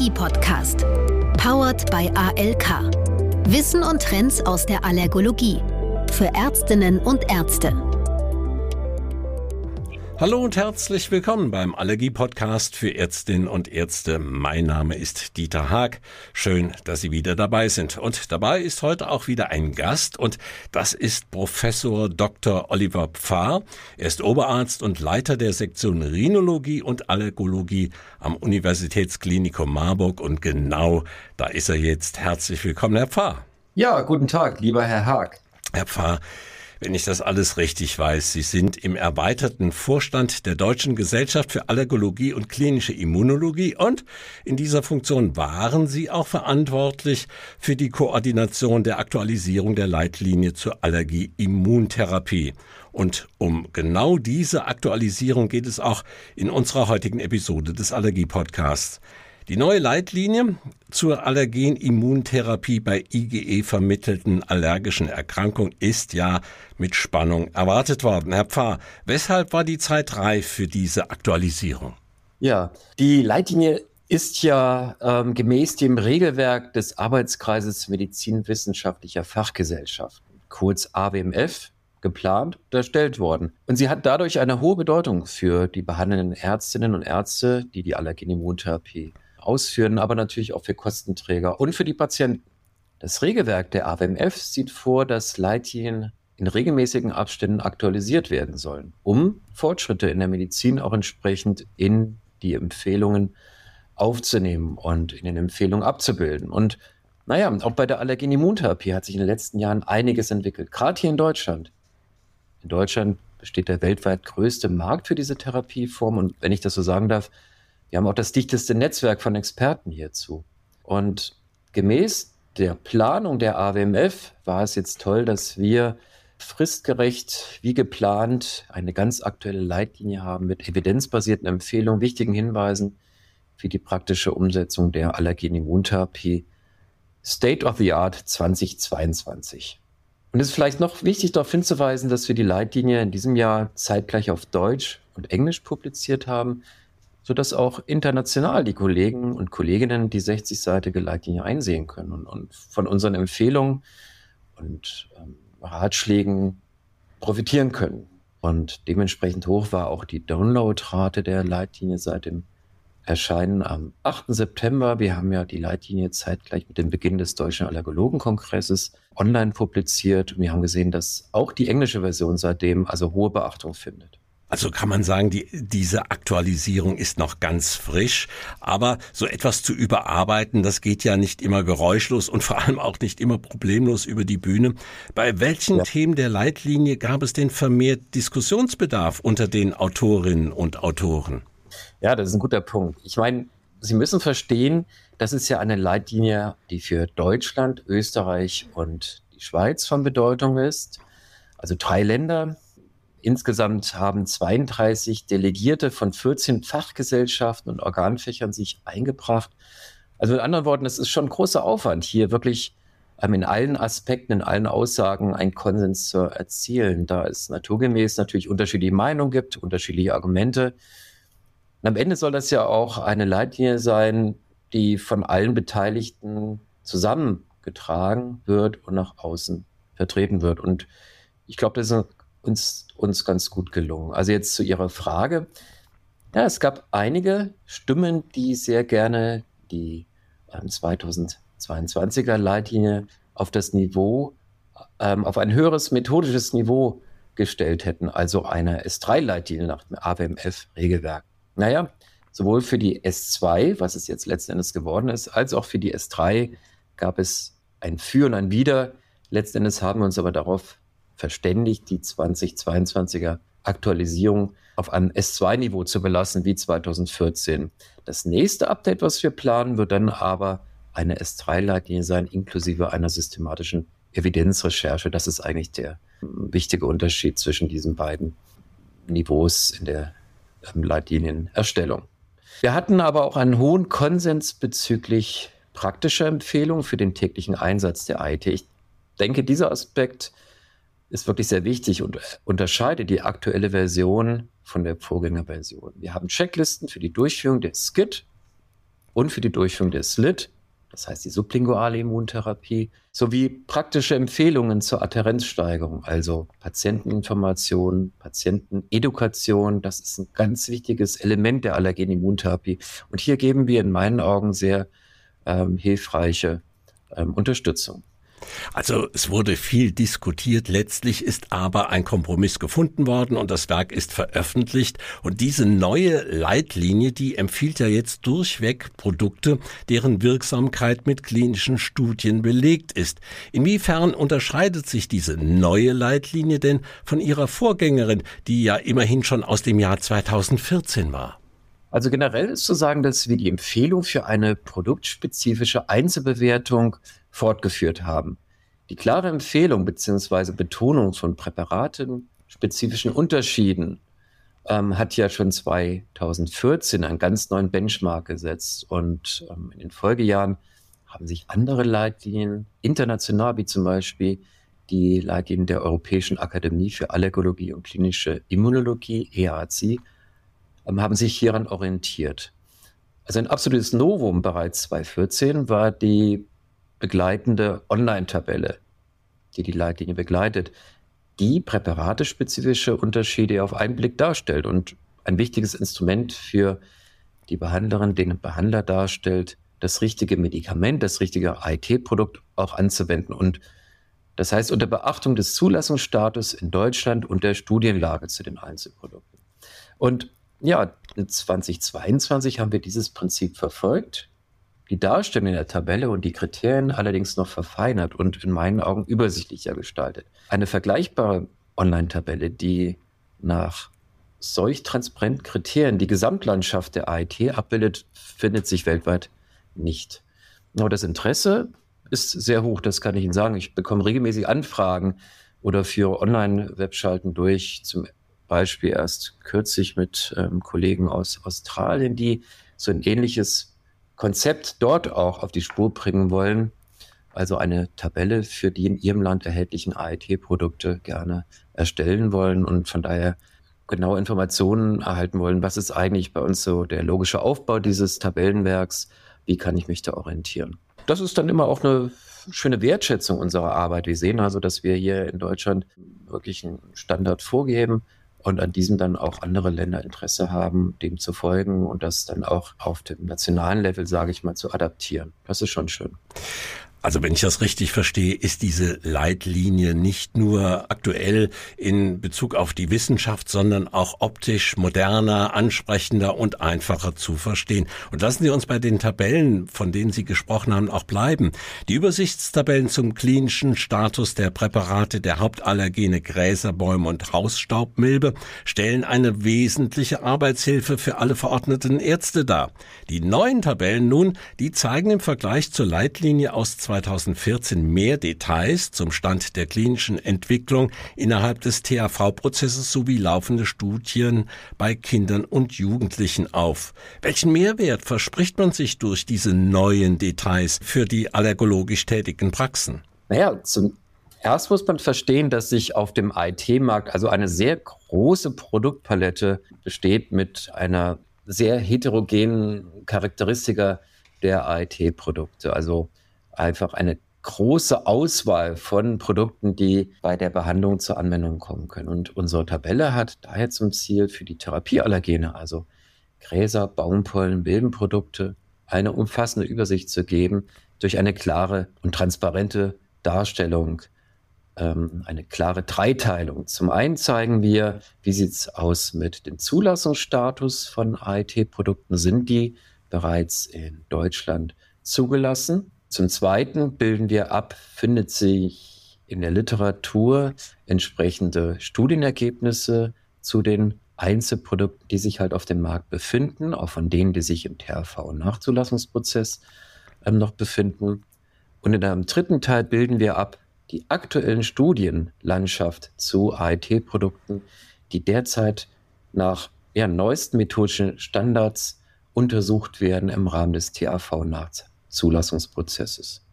Allergie-Podcast. Powered by ALK. Wissen und Trends aus der Allergologie. Für Ärztinnen und Ärzte. Hallo und herzlich willkommen beim Allergie-Podcast für Ärztinnen und Ärzte. Mein Name ist Dieter Haag. Schön, dass Sie wieder dabei sind. Und dabei ist heute auch wieder ein Gast und das ist Professor Dr. Oliver Pfarr. Er ist Oberarzt und Leiter der Sektion Rhinologie und Allergologie am Universitätsklinikum Marburg und genau da ist er jetzt. Herzlich willkommen, Herr Pfarr. Ja, guten Tag, lieber Herr Haag. Herr Pfarr, wenn ich das alles richtig weiß. Sie sind im erweiterten Vorstand der Deutschen Gesellschaft für Allergologie und klinische Immunologie und in dieser Funktion waren Sie auch verantwortlich für die Koordination der Aktualisierung der Leitlinie zur Allergie-Immuntherapie. Und um genau diese Aktualisierung geht es auch in unserer heutigen Episode des Allergie-Podcasts. Die neue Leitlinie zur Allergenimmuntherapie bei IgE vermittelten allergischen Erkrankungen ist ja mit Spannung erwartet worden. Herr Pfarr, weshalb war die Zeit reif für diese Aktualisierung? Ja, die Leitlinie ist ja ähm, gemäß dem Regelwerk des Arbeitskreises Medizinwissenschaftlicher Fachgesellschaften, kurz AWMF, geplant und erstellt worden. Und sie hat dadurch eine hohe Bedeutung für die behandelnden Ärztinnen und Ärzte, die die Allergenimmuntherapie ausführen, aber natürlich auch für Kostenträger und für die Patienten. Das Regelwerk der AWMF sieht vor, dass Leitlinien in regelmäßigen Abständen aktualisiert werden sollen, um Fortschritte in der Medizin auch entsprechend in die Empfehlungen aufzunehmen und in den Empfehlungen abzubilden. Und naja, auch bei der Allergenimmuntherapie hat sich in den letzten Jahren einiges entwickelt, gerade hier in Deutschland. In Deutschland besteht der weltweit größte Markt für diese Therapieform und wenn ich das so sagen darf, wir haben auch das dichteste Netzwerk von Experten hierzu. Und gemäß der Planung der AWMF war es jetzt toll, dass wir fristgerecht, wie geplant, eine ganz aktuelle Leitlinie haben mit evidenzbasierten Empfehlungen, wichtigen Hinweisen für die praktische Umsetzung der Allergen-Immuntherapie State of the Art 2022. Und es ist vielleicht noch wichtig darauf hinzuweisen, dass wir die Leitlinie in diesem Jahr zeitgleich auf Deutsch und Englisch publiziert haben, sodass auch international die Kollegen und Kolleginnen die 60-seitige Leitlinie einsehen können und, und, von unseren Empfehlungen und ähm, Ratschlägen profitieren können. Und dementsprechend hoch war auch die Downloadrate der Leitlinie seit dem Erscheinen am 8. September. Wir haben ja die Leitlinie zeitgleich mit dem Beginn des Deutschen Allergologenkongresses online publiziert. Und wir haben gesehen, dass auch die englische Version seitdem also hohe Beachtung findet. Also kann man sagen, die, diese Aktualisierung ist noch ganz frisch, aber so etwas zu überarbeiten, das geht ja nicht immer geräuschlos und vor allem auch nicht immer problemlos über die Bühne. Bei welchen ja. Themen der Leitlinie gab es denn vermehrt Diskussionsbedarf unter den Autorinnen und Autoren? Ja, das ist ein guter Punkt. Ich meine, Sie müssen verstehen, das ist ja eine Leitlinie, die für Deutschland, Österreich und die Schweiz von Bedeutung ist. Also drei Länder, Insgesamt haben 32 Delegierte von 14 Fachgesellschaften und Organfächern sich eingebracht. Also mit anderen Worten, es ist schon ein großer Aufwand, hier wirklich ähm, in allen Aspekten, in allen Aussagen einen Konsens zu erzielen, da es naturgemäß natürlich unterschiedliche Meinungen gibt, unterschiedliche Argumente. Und am Ende soll das ja auch eine Leitlinie sein, die von allen Beteiligten zusammengetragen wird und nach außen vertreten wird. Und ich glaube, das ist eine uns, uns ganz gut gelungen. Also jetzt zu Ihrer Frage. Ja, es gab einige Stimmen, die sehr gerne die ähm, 2022er Leitlinie auf das Niveau, ähm, auf ein höheres methodisches Niveau gestellt hätten, also eine S3-Leitlinie nach dem AWMF-Regelwerk. Naja, sowohl für die S2, was es jetzt letzten Endes geworden ist, als auch für die S3 gab es ein Für und ein Wider. Letzten Endes haben wir uns aber darauf verständigt, die 2022er Aktualisierung auf einem S2-Niveau zu belassen wie 2014. Das nächste Update, was wir planen, wird dann aber eine S3-Leitlinie sein, inklusive einer systematischen Evidenzrecherche. Das ist eigentlich der ähm, wichtige Unterschied zwischen diesen beiden Niveaus in der ähm, Leitlinienerstellung. Wir hatten aber auch einen hohen Konsens bezüglich praktischer Empfehlungen für den täglichen Einsatz der IT. Ich denke, dieser Aspekt ist wirklich sehr wichtig und unterscheidet die aktuelle Version von der Vorgängerversion. Wir haben Checklisten für die Durchführung der SKIT und für die Durchführung der SLIT, das heißt die sublinguale Immuntherapie, sowie praktische Empfehlungen zur Adherenzsteigerung, also Patienteninformation, Patientenedukation. Das ist ein ganz wichtiges Element der Allergenimmuntherapie. Und hier geben wir in meinen Augen sehr ähm, hilfreiche ähm, Unterstützung. Also es wurde viel diskutiert, letztlich ist aber ein Kompromiss gefunden worden und das Werk ist veröffentlicht und diese neue Leitlinie, die empfiehlt ja jetzt durchweg Produkte, deren Wirksamkeit mit klinischen Studien belegt ist. Inwiefern unterscheidet sich diese neue Leitlinie denn von ihrer Vorgängerin, die ja immerhin schon aus dem Jahr 2014 war? Also generell ist zu sagen, dass wir die Empfehlung für eine produktspezifische Einzelbewertung fortgeführt haben. Die klare Empfehlung bzw. Betonung von Präparaten, spezifischen Unterschieden ähm, hat ja schon 2014 einen ganz neuen Benchmark gesetzt und ähm, in den Folgejahren haben sich andere Leitlinien international, wie zum Beispiel die Leitlinien der Europäischen Akademie für Allergologie und klinische Immunologie, EAC, ähm, haben sich hieran orientiert. Also ein absolutes Novum bereits 2014 war die begleitende Online-Tabelle, die die Leitlinie begleitet, die präparatespezifische Unterschiede auf einen Blick darstellt und ein wichtiges Instrument für die Behandlerin, den Behandler darstellt, das richtige Medikament, das richtige IT-Produkt auch anzuwenden. Und das heißt unter Beachtung des Zulassungsstatus in Deutschland und der Studienlage zu den Einzelprodukten. Und ja, in 2022 haben wir dieses Prinzip verfolgt die Darstellung in der Tabelle und die Kriterien allerdings noch verfeinert und in meinen Augen übersichtlicher gestaltet. Eine vergleichbare Online-Tabelle, die nach solch transparenten Kriterien die Gesamtlandschaft der AIT abbildet, findet sich weltweit nicht. Aber das Interesse ist sehr hoch, das kann ich Ihnen sagen. Ich bekomme regelmäßig Anfragen oder führe Online-Webschalten durch, zum Beispiel erst kürzlich mit ähm, Kollegen aus Australien, die so ein ähnliches Konzept dort auch auf die Spur bringen wollen. Also eine Tabelle für die in ihrem Land erhältlichen AIT-Produkte gerne erstellen wollen und von daher genaue Informationen erhalten wollen. Was ist eigentlich bei uns so der logische Aufbau dieses Tabellenwerks? Wie kann ich mich da orientieren? Das ist dann immer auch eine schöne Wertschätzung unserer Arbeit. Wir sehen also, dass wir hier in Deutschland wirklich einen Standard vorgeben, und an diesem dann auch andere Länder Interesse haben, dem zu folgen und das dann auch auf dem nationalen Level, sage ich mal, zu adaptieren. Das ist schon schön. Also wenn ich das richtig verstehe, ist diese Leitlinie nicht nur aktuell in Bezug auf die Wissenschaft, sondern auch optisch moderner, ansprechender und einfacher zu verstehen. Und lassen Sie uns bei den Tabellen, von denen Sie gesprochen haben, auch bleiben. Die Übersichtstabellen zum klinischen Status der Präparate der Hauptallergene Gräser, Bäume und Hausstaubmilbe stellen eine wesentliche Arbeitshilfe für alle verordneten Ärzte dar. Die neuen Tabellen nun, die zeigen im Vergleich zur Leitlinie aus 2014 mehr Details zum Stand der klinischen Entwicklung innerhalb des THV-Prozesses sowie laufende Studien bei Kindern und Jugendlichen auf. Welchen Mehrwert verspricht man sich durch diese neuen Details für die allergologisch tätigen Praxen? Naja, zum Erst muss man verstehen, dass sich auf dem IT-Markt also eine sehr große Produktpalette besteht mit einer sehr heterogenen Charakteristika der IT-Produkte. Also einfach eine große Auswahl von Produkten, die bei der Behandlung zur Anwendung kommen können. Und unsere Tabelle hat daher zum Ziel für die Therapieallergene, also Gräser, Baumpollen, Milbenprodukte, eine umfassende Übersicht zu geben durch eine klare und transparente Darstellung, ähm, eine klare Dreiteilung. Zum einen zeigen wir, wie sieht es aus mit dem Zulassungsstatus von AIT-Produkten. Sind die bereits in Deutschland zugelassen? Zum Zweiten bilden wir ab, findet sich in der Literatur entsprechende Studienergebnisse zu den Einzelprodukten, die sich halt auf dem Markt befinden, auch von denen, die sich im THV-Nachzulassungsprozess ähm, noch befinden. Und in einem dritten Teil bilden wir ab die aktuellen Studienlandschaft zu AIT-Produkten, die derzeit nach ja, neuesten methodischen Standards untersucht werden im Rahmen des THV-Nachzulassungsprozesses.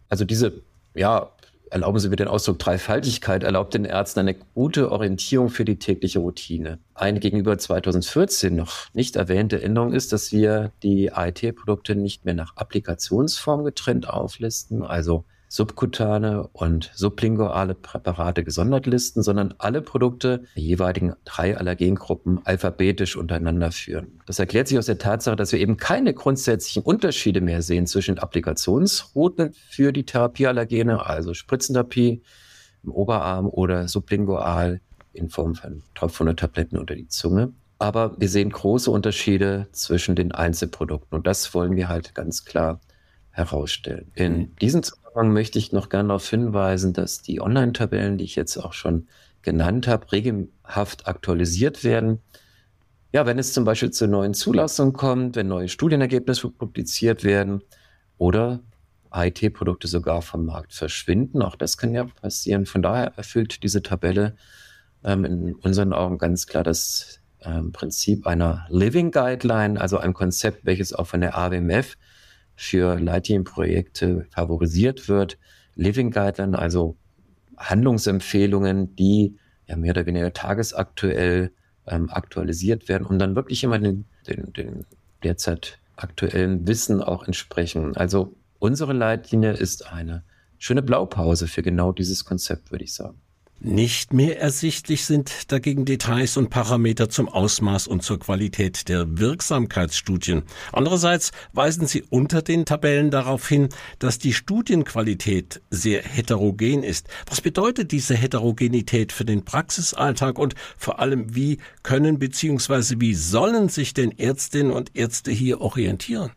Also diese ja, erlauben Sie mir den Ausdruck Dreifaltigkeit, erlaubt den Ärzten eine gute Orientierung für die tägliche Routine. Eine gegenüber 2014 noch nicht erwähnte Änderung ist, dass wir die AIT-Produkte nicht mehr nach Applikationsform getrennt auflisten, also subkutane und sublinguale Präparate gesondert listen, sondern alle Produkte der jeweiligen drei Allergengruppen alphabetisch untereinander führen. Das erklärt sich aus der Tatsache, dass wir eben keine grundsätzlichen Unterschiede mehr sehen zwischen Applikationsrouten für die Therapieallergene, also Spritzentherapie im Oberarm oder sublingual in Form von Tropfen oder Tabletten unter die Zunge. Aber wir sehen große Unterschiede zwischen den Einzelprodukten und das wollen wir halt ganz klar herausstellen. In mhm. diesem Zusammenhang möchte ich noch gerne darauf hinweisen, dass die Online-Tabellen, die ich jetzt auch schon genannt habe, regelhaft aktualisiert werden. Ja, wenn es zum Beispiel zur neuen Zulassung kommt, wenn neue Studienergebnisse publiziert werden oder IT-Produkte sogar vom Markt verschwinden, auch das kann ja passieren. Von daher erfüllt diese Tabelle ähm, in unseren Augen ganz klar das ähm, Prinzip einer Living Guideline, also ein Konzept, welches auch von der AWMF für Leitlinien-Projekte favorisiert wird. Living Guideline, also Handlungsempfehlungen, die ja mehr oder weniger tagesaktuell ähm, aktualisiert werden und dann wirklich immer den, den, den derzeit aktuellen Wissen auch entsprechen. Also unsere Leitlinie ist eine schöne Blaupause für genau dieses Konzept, würde ich sagen. Nicht mehr ersichtlich sind dagegen Details und Parameter zum Ausmaß und zur Qualität der Wirksamkeitsstudien. Andererseits weisen sie unter den Tabellen darauf hin, dass die Studienqualität sehr heterogen ist. Was bedeutet diese Heterogenität für den Praxisalltag und vor allem wie können bzw. wie sollen sich denn Ärztinnen und Ärzte hier orientieren?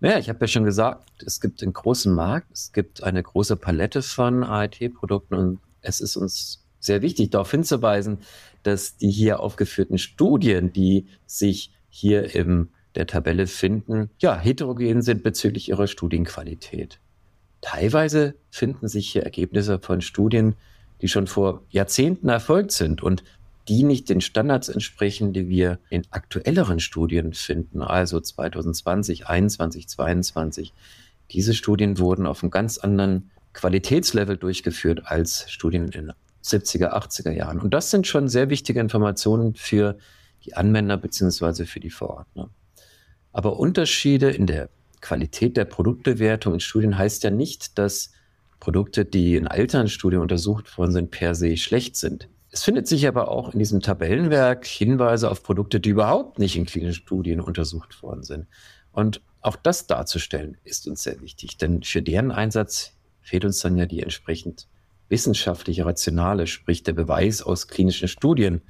Naja, ich habe ja schon gesagt, es gibt einen großen Markt, es gibt eine große Palette von AIT-Produkten und es ist uns sehr wichtig, darauf hinzuweisen, dass die hier aufgeführten Studien, die sich hier in der Tabelle finden, ja, heterogen sind bezüglich ihrer Studienqualität. Teilweise finden sich hier Ergebnisse von Studien, die schon vor Jahrzehnten erfolgt sind und die nicht den Standards entsprechen, die wir in aktuelleren Studien finden, also 2020, 2021, 2022. Diese Studien wurden auf einem ganz anderen Qualitätslevel durchgeführt als Studien in den 70er, 80er Jahren. Und das sind schon sehr wichtige Informationen für die Anwender beziehungsweise für die Verordner. Aber Unterschiede in der Qualität der Produktbewertung in Studien heißt ja nicht, dass Produkte, die in älteren Studien untersucht worden sind, per se schlecht sind. Es findet sich aber auch in diesem Tabellenwerk Hinweise auf Produkte, die überhaupt nicht in klinischen Studien untersucht worden sind. Und auch das darzustellen ist uns sehr wichtig, denn für deren Einsatz fehlt uns dann ja die entsprechend wissenschaftliche Rationale, sprich der Beweis aus klinischen Studien,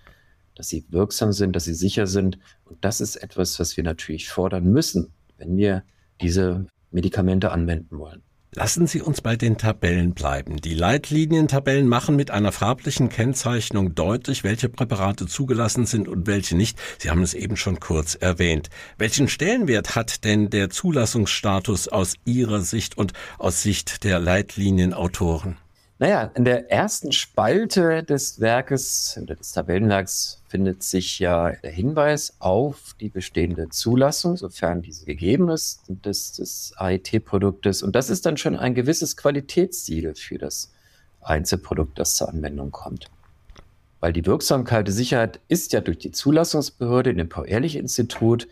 dass sie wirksam sind, dass sie sicher sind. Und das ist etwas, was wir natürlich fordern müssen, wenn wir diese Medikamente anwenden wollen. Lassen Sie uns bei den Tabellen bleiben. Die Leitlinientabellen machen mit einer farblichen Kennzeichnung deutlich, welche Präparate zugelassen sind und welche nicht. Sie haben es eben schon kurz erwähnt. Welchen Stellenwert hat denn der Zulassungsstatus aus Ihrer Sicht und aus Sicht der Leitlinienautoren? Naja, in der ersten Spalte des Werkes des Tabellenwerks findet sich ja der Hinweis auf die bestehende Zulassung, sofern diese gegeben ist, des, des AIT-Produktes. Und das ist dann schon ein gewisses Qualitätssiegel für das Einzelprodukt, das zur Anwendung kommt. Weil die Wirksamkeit der Sicherheit ist ja durch die Zulassungsbehörde in dem Paul-Ehrlich-Institut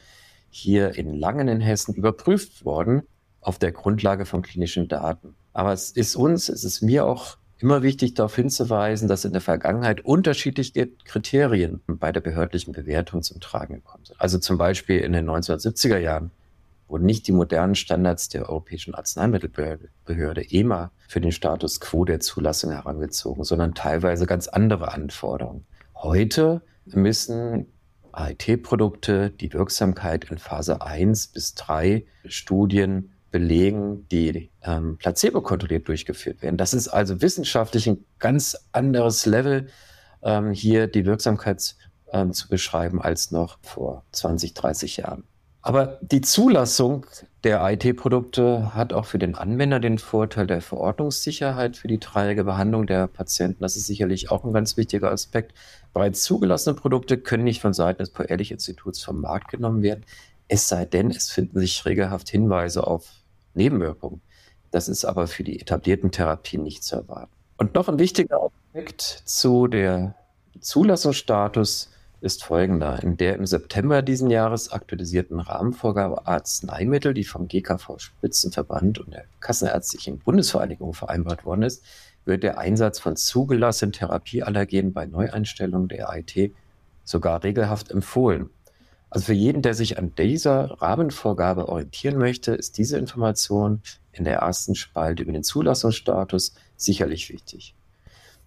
hier in Langen in Hessen überprüft worden auf der Grundlage von klinischen Daten. Aber es ist uns, es ist mir auch immer wichtig darauf hinzuweisen, dass in der Vergangenheit unterschiedliche Kriterien bei der behördlichen Bewertung zum Tragen gekommen sind. Also zum Beispiel in den 1970er Jahren wurden nicht die modernen Standards der Europäischen Arzneimittelbehörde EMA für den Status quo der Zulassung herangezogen, sondern teilweise ganz andere Anforderungen. Heute müssen AIT-Produkte die Wirksamkeit in Phase 1 bis 3 Studien belegen, die ähm, placebo-kontrolliert durchgeführt werden. Das ist also wissenschaftlich ein ganz anderes Level, ähm, hier die Wirksamkeit ähm, zu beschreiben als noch vor 20, 30 Jahren. Aber die Zulassung der IT-Produkte hat auch für den Anwender den Vorteil der Verordnungssicherheit für die träge Behandlung der Patienten. Das ist sicherlich auch ein ganz wichtiger Aspekt. Bereits zugelassene Produkte können nicht von Seiten des Paul-Ehrlich-Instituts vom Markt genommen werden, es sei denn, es finden sich regelhaft Hinweise auf Nebenwirkungen. Das ist aber für die etablierten Therapien nicht zu erwarten. Und noch ein wichtiger Aspekt zu der Zulassungsstatus ist folgender. In der im September diesen Jahres aktualisierten Rahmenvorgabe Arzneimittel, die vom GKV Spitzenverband und der Kassenärztlichen Bundesvereinigung vereinbart worden ist, wird der Einsatz von zugelassenen Therapieallergenen bei Neueinstellungen der AIT sogar regelhaft empfohlen. Also für jeden, der sich an dieser Rahmenvorgabe orientieren möchte, ist diese Information in der ersten Spalte über den Zulassungsstatus sicherlich wichtig.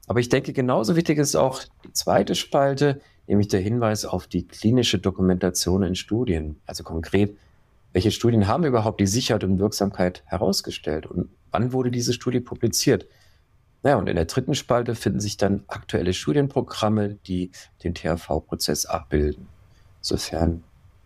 Aber ich denke, genauso wichtig ist auch die zweite Spalte, nämlich der Hinweis auf die klinische Dokumentation in Studien. Also konkret, welche Studien haben überhaupt die Sicherheit und Wirksamkeit herausgestellt und wann wurde diese Studie publiziert? Naja, und in der dritten Spalte finden sich dann aktuelle Studienprogramme, die den THV-Prozess abbilden. Sofern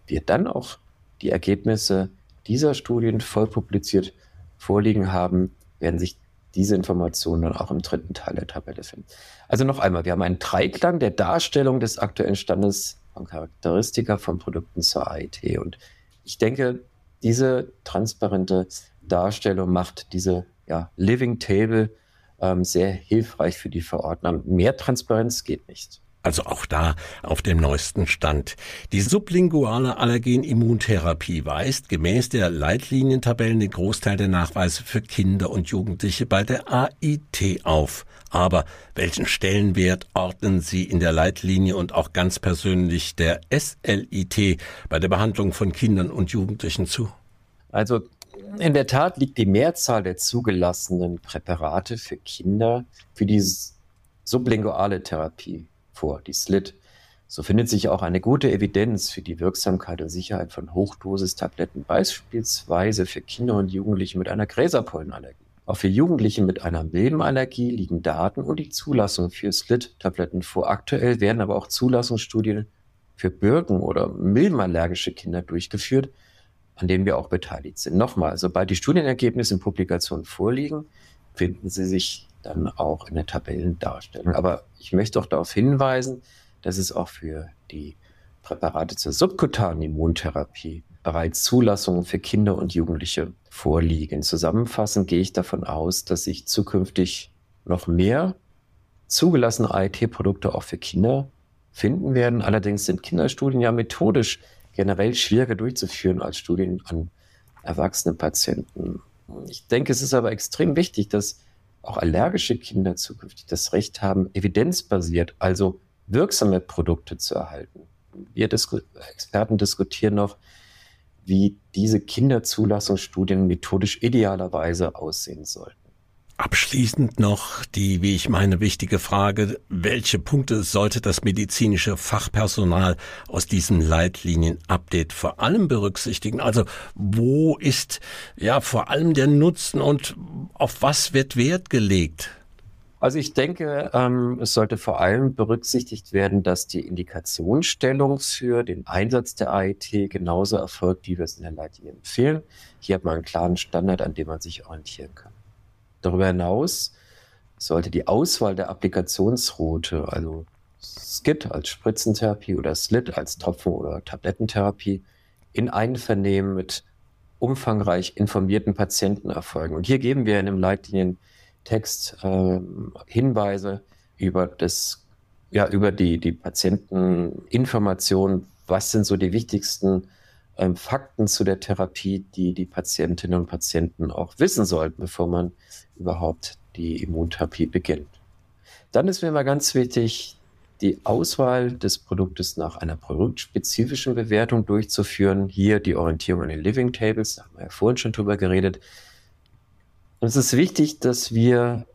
wir dann auch die Ergebnisse dieser Studien voll publiziert vorliegen haben, werden sich diese Informationen dann auch im dritten Teil der Tabelle finden. Also noch einmal, wir haben einen Dreiklang der Darstellung des aktuellen Standes von Charakteristika von Produkten zur AIT. Und ich denke, diese transparente Darstellung macht diese ja, Living Table ähm, sehr hilfreich für die Verordner. Mehr Transparenz geht nicht. Also auch da auf dem neuesten Stand. Die sublinguale Allergenimmuntherapie weist gemäß der Leitlinientabellen den Großteil der Nachweise für Kinder und Jugendliche bei der AIT auf. Aber welchen Stellenwert ordnen Sie in der Leitlinie und auch ganz persönlich der SLIT bei der Behandlung von Kindern und Jugendlichen zu? Also in der Tat liegt die Mehrzahl der zugelassenen Präparate für Kinder für die sublinguale Therapie vor, die SLIT. So findet sich auch eine gute Evidenz für die Wirksamkeit und Sicherheit von Hochdosis-Tabletten, beispielsweise für Kinder und Jugendliche mit einer Gräserpollenallergie. Auch für Jugendliche mit einer Milbenallergie liegen Daten und die Zulassung für SLIT-Tabletten vor. Aktuell werden aber auch Zulassungsstudien für Birken- oder milbenallergische Kinder durchgeführt, an denen wir auch beteiligt sind. Nochmal, sobald die Studienergebnisse in Publikationen vorliegen, finden sie sich dann auch in der Tabellendarstellung. Aber ich möchte auch darauf hinweisen, dass es auch für die Präparate zur subkutanen Immuntherapie bereits Zulassungen für Kinder und Jugendliche vorliegen. Zusammenfassend gehe ich davon aus, dass sich zukünftig noch mehr zugelassene AIT-Produkte auch für Kinder finden werden. Allerdings sind Kinderstudien ja methodisch generell schwieriger durchzuführen als Studien an erwachsenen Patienten. Ich denke, es ist aber extrem wichtig, dass auch allergische Kinder zukünftig das Recht haben, evidenzbasiert, also wirksame Produkte zu erhalten. Wir Disku Experten diskutieren noch, wie diese Kinderzulassungsstudien methodisch idealerweise aussehen sollten. Abschließend noch die, wie ich meine, wichtige Frage, welche Punkte sollte das medizinische Fachpersonal aus diesem Leitlinien-Update vor allem berücksichtigen? Also wo ist ja vor allem der Nutzen und auf was wird Wert gelegt? Also ich denke, ähm, es sollte vor allem berücksichtigt werden, dass die Indikationsstellung für den Einsatz der AIT genauso erfolgt, wie wir es in der Leitlinie empfehlen. Hier hat man einen klaren Standard, an dem man sich orientieren kann. Darüber hinaus sollte die Auswahl der Applikationsroute, also SKIT als Spritzentherapie oder SLIT als Tropfen- oder Tablettentherapie, in Einvernehmen mit umfangreich informierten Patienten erfolgen. Und hier geben wir in dem Leitlinientext äh, Hinweise über das, ja, über die, die Patienteninformation, was sind so die wichtigsten ähm, Fakten zu der Therapie, die die Patientinnen und Patienten auch wissen sollten, bevor man überhaupt die Immuntherapie beginnt. Dann ist mir immer ganz wichtig, die Auswahl des Produktes nach einer produktspezifischen Bewertung durchzuführen. Hier die Orientierung an den Living Tables, da haben wir ja vorhin schon drüber geredet. Und es ist wichtig, dass wir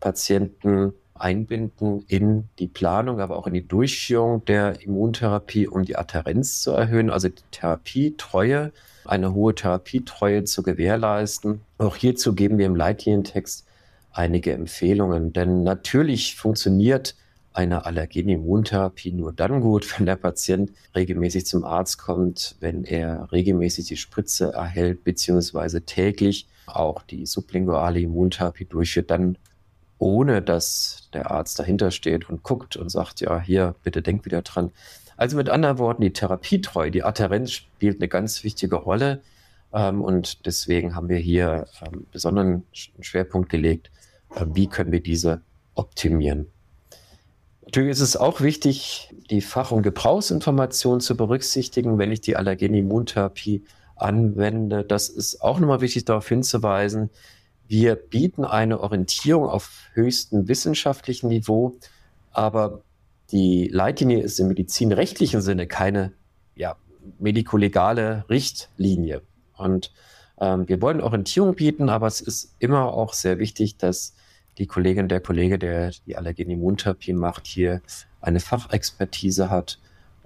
Patienten einbinden in die Planung, aber auch in die Durchführung der Immuntherapie, um die Adherenz zu erhöhen, also die Therapietreue, eine hohe Therapietreue zu gewährleisten. Auch hierzu geben wir im Leitlinientext einige Empfehlungen, denn natürlich funktioniert eine Allergen-Immuntherapie nur dann gut, wenn der Patient regelmäßig zum Arzt kommt, wenn er regelmäßig die Spritze erhält, beziehungsweise täglich auch die sublinguale Immuntherapie durchführt, dann ohne dass der Arzt dahinter steht und guckt und sagt, ja, hier, bitte denk wieder dran. Also mit anderen Worten, die Therapietreue, die Adherenz spielt eine ganz wichtige Rolle. Ähm, und deswegen haben wir hier ähm, besonderen Schwerpunkt gelegt, äh, wie können wir diese optimieren. Natürlich ist es auch wichtig, die Fach- und Gebrauchsinformation zu berücksichtigen, wenn ich die Allergen-Immuntherapie anwende. Das ist auch nochmal wichtig darauf hinzuweisen. Wir bieten eine Orientierung auf höchstem wissenschaftlichen Niveau, aber die Leitlinie ist im medizinrechtlichen Sinne keine ja, medikolegale Richtlinie. Und ähm, wir wollen Orientierung bieten, aber es ist immer auch sehr wichtig, dass die Kollegin, der Kollege, der die Allergen-Immuntherapie macht, hier eine Fachexpertise hat,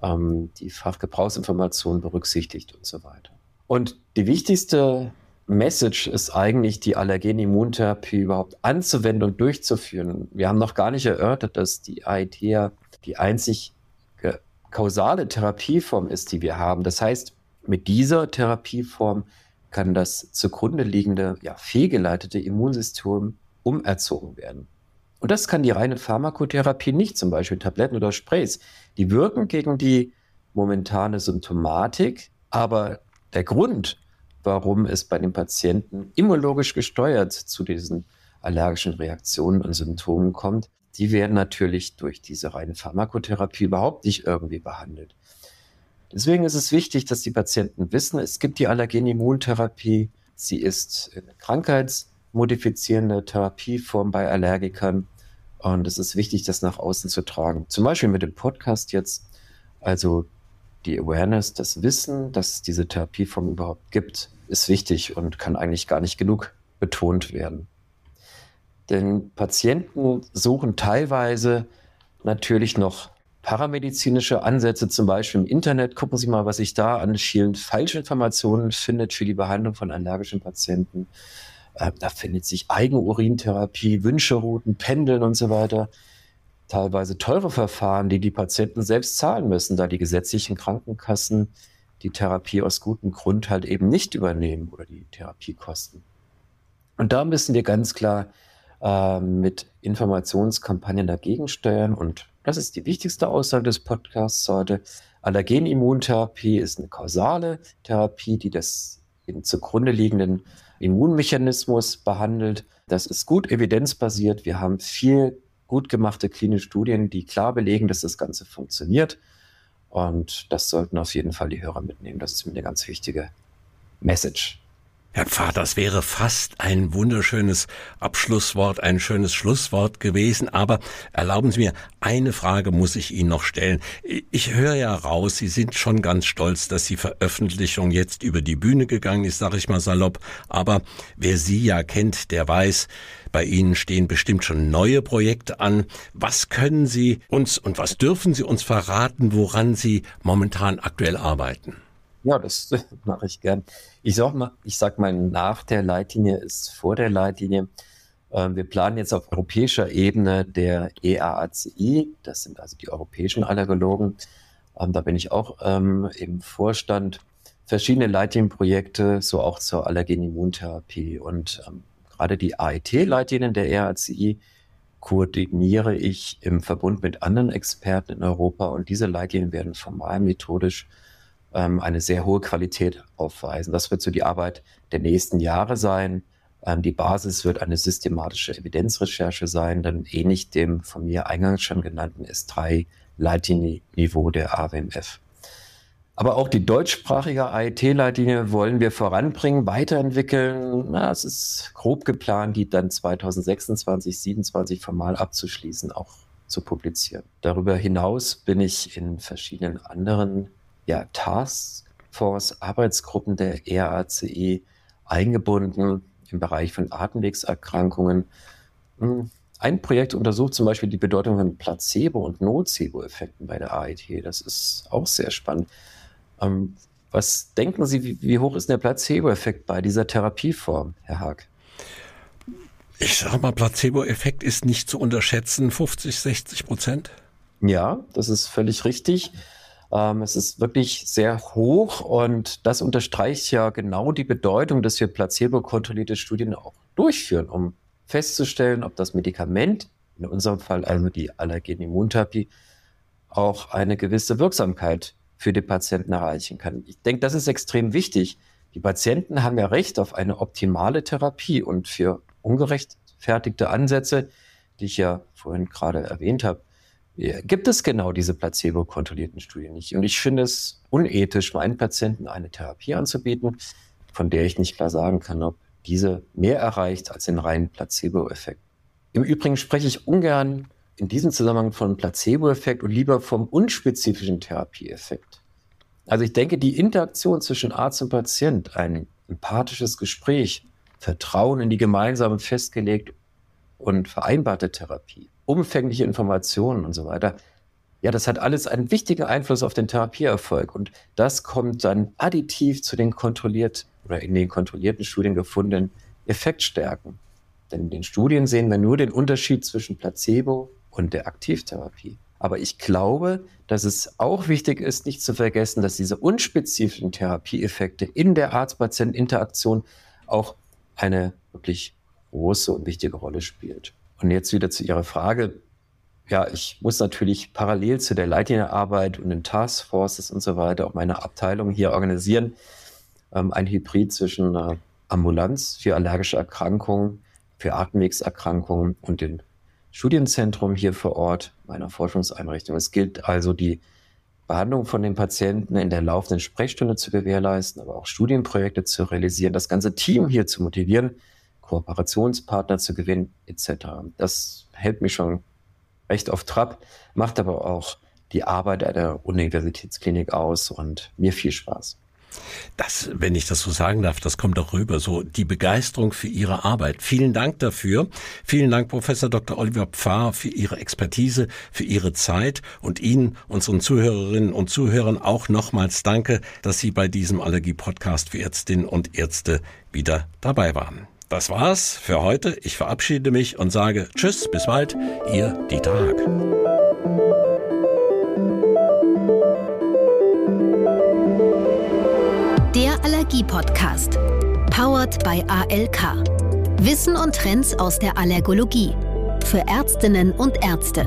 ähm, die Fachgebrauchsinformationen berücksichtigt und so weiter. Und die wichtigste Message ist eigentlich, die Allergen-Immuntherapie überhaupt anzuwenden und durchzuführen. Wir haben noch gar nicht erörtert, dass die ja die einzig kausale Therapieform ist, die wir haben. Das heißt, mit dieser Therapieform kann das zugrunde liegende, ja, fehlgeleitete Immunsystem umerzogen werden. Und das kann die reine Pharmakotherapie nicht, zum Beispiel Tabletten oder Sprays. Die wirken gegen die momentane Symptomatik, aber der Grund, warum es bei den Patienten immunologisch gesteuert zu diesen allergischen Reaktionen und Symptomen kommt, die werden natürlich durch diese reine Pharmakotherapie überhaupt nicht irgendwie behandelt. Deswegen ist es wichtig, dass die Patienten wissen, es gibt die Allergen-Immuntherapie. Sie ist eine krankheitsmodifizierende Therapieform bei Allergikern. Und es ist wichtig, das nach außen zu tragen. Zum Beispiel mit dem Podcast jetzt. Also die Awareness, das Wissen, dass es diese Therapieform überhaupt gibt, ist wichtig und kann eigentlich gar nicht genug betont werden. Denn Patienten suchen teilweise natürlich noch paramedizinische Ansätze, zum Beispiel im Internet. Gucken Sie mal, was sich da an vielen Falschinformationen findet für die Behandlung von allergischen Patienten. Äh, da findet sich Eigenurintherapie, Wünscherouten, Pendeln und so weiter. Teilweise teure Verfahren, die die Patienten selbst zahlen müssen, da die gesetzlichen Krankenkassen die Therapie aus gutem Grund halt eben nicht übernehmen oder die Therapiekosten. Und da müssen wir ganz klar äh, mit Informationskampagnen dagegen steuern und das ist die wichtigste Aussage des Podcasts heute. Allergenimmuntherapie ist eine kausale Therapie, die das den zugrunde liegenden Immunmechanismus behandelt. Das ist gut evidenzbasiert. Wir haben viel gut gemachte klinische Studien, die klar belegen, dass das Ganze funktioniert. Und das sollten auf jeden Fall die Hörer mitnehmen. Das ist mir eine ganz wichtige Message. Herr Pfarr, das wäre fast ein wunderschönes Abschlusswort, ein schönes Schlusswort gewesen. Aber erlauben Sie mir, eine Frage muss ich Ihnen noch stellen. Ich höre ja raus, Sie sind schon ganz stolz, dass die Veröffentlichung jetzt über die Bühne gegangen ist, sage ich mal salopp. Aber wer Sie ja kennt, der weiß, bei Ihnen stehen bestimmt schon neue Projekte an. Was können Sie uns und was dürfen Sie uns verraten, woran Sie momentan aktuell arbeiten? Ja, das mache ich gern. Ich sag mal, ich sag mal, nach der Leitlinie ist vor der Leitlinie. Ähm, wir planen jetzt auf europäischer Ebene der EAACI, das sind also die europäischen Allergologen. Ähm, da bin ich auch ähm, im Vorstand. Verschiedene Leitlinienprojekte, so auch zur Allergenimmuntherapie. Und gerade die AIT-Leitlinien der EAACI koordiniere ich im Verbund mit anderen Experten in Europa. Und diese Leitlinien werden formal methodisch ähm, eine sehr hohe Qualität aufweisen. Das wird so die Arbeit der nächsten Jahre sein. Ähm, die Basis wird eine systematische Evidenzrecherche sein, dann ähnlich dem von mir eingangs schon genannten S3-Leitlinie-Niveau der AWMF. Aber auch die deutschsprachige AIT-Leitlinie wollen wir voranbringen, weiterentwickeln. Na, es ist grob geplant, die dann 2026, 2027 formal abzuschließen, auch zu publizieren. Darüber hinaus bin ich in verschiedenen anderen ja, Taskforce-Arbeitsgruppen der RACE eingebunden im Bereich von Atemwegserkrankungen. Hm, ein Projekt untersucht zum Beispiel die Bedeutung von Placebo- und Nocebo-Effekten bei der AIT. Das ist auch sehr spannend. Ähm, was denken Sie, wie, wie hoch ist der Placebo-Effekt bei dieser Therapieform, Herr Haag? Ich sage mal, Placebo-Effekt ist nicht zu unterschätzen, 50, 60 Prozent. Ja, das ist völlig richtig. Ähm, es ist wirklich sehr hoch und das unterstreicht ja genau die Bedeutung, dass wir placebo-kontrollierte Studien auch durchführen, um festzustellen, ob das Medikament, in unserem Fall also die Allergen-Immuntherapie, auch eine gewisse Wirksamkeit für die Patienten erreichen kann. Ich denke, das ist extrem wichtig. Die Patienten haben ja Recht auf eine optimale Therapie und für ungerechtfertigte Ansätze, die ich ja vorhin gerade erwähnt habe, gibt es genau diese placebo-kontrollierten Studien nicht. Und ich finde es unethisch, meinen Patienten eine Therapie anzubieten, von der ich nicht klar sagen kann, ob diese mehr erreicht als den reinen Placebo-Effekt. Im Übrigen spreche ich ungern in diesem Zusammenhang von Placebo-Effekt und lieber vom unspezifischen Therapieeffekt. Also ich denke, die Interaktion zwischen Arzt und Patient, ein empathisches Gespräch, Vertrauen in die gemeinsame festgelegt und vereinbarte Therapie, umfängliche Informationen und so weiter, ja, das hat alles einen wichtigen Einfluss auf den Therapieerfolg. Und das kommt dann additiv zu den kontrolliert oder in den kontrollierten Studien gefundenen Effektstärken. Denn in den Studien sehen wir nur den Unterschied zwischen Placebo und der Aktivtherapie. Aber ich glaube, dass es auch wichtig ist, nicht zu vergessen, dass diese unspezifischen Therapieeffekte in der Arzt-Patient-Interaktion auch eine wirklich große und wichtige Rolle spielt. Und jetzt wieder zu Ihrer Frage. Ja, ich muss natürlich parallel zu der Leitlinienarbeit und den Taskforces und so weiter auch meine Abteilung hier organisieren. Ähm, ein Hybrid zwischen äh, Ambulanz für allergische Erkrankungen, für Atemwegserkrankungen und dem Studienzentrum hier vor Ort meiner Forschungseinrichtung. Es gilt also die Behandlung von den Patienten in der laufenden Sprechstunde zu gewährleisten, aber auch Studienprojekte zu realisieren, das ganze Team hier zu motivieren, Kooperationspartner zu gewinnen, etc. Das hält mich schon recht auf Trab, macht aber auch die Arbeit einer Universitätsklinik aus und mir viel Spaß. Das, wenn ich das so sagen darf, das kommt auch rüber, so die Begeisterung für Ihre Arbeit. Vielen Dank dafür. Vielen Dank, Professor Dr. Oliver Pfarr, für Ihre Expertise, für Ihre Zeit und Ihnen, unseren Zuhörerinnen und Zuhörern auch nochmals danke, dass Sie bei diesem Allergie-Podcast für Ärztinnen und Ärzte wieder dabei waren. Das war's für heute. Ich verabschiede mich und sage Tschüss, bis bald, Ihr Dieter Haag. Der Allergie-Podcast. Powered by ALK. Wissen und Trends aus der Allergologie. Für Ärztinnen und Ärzte.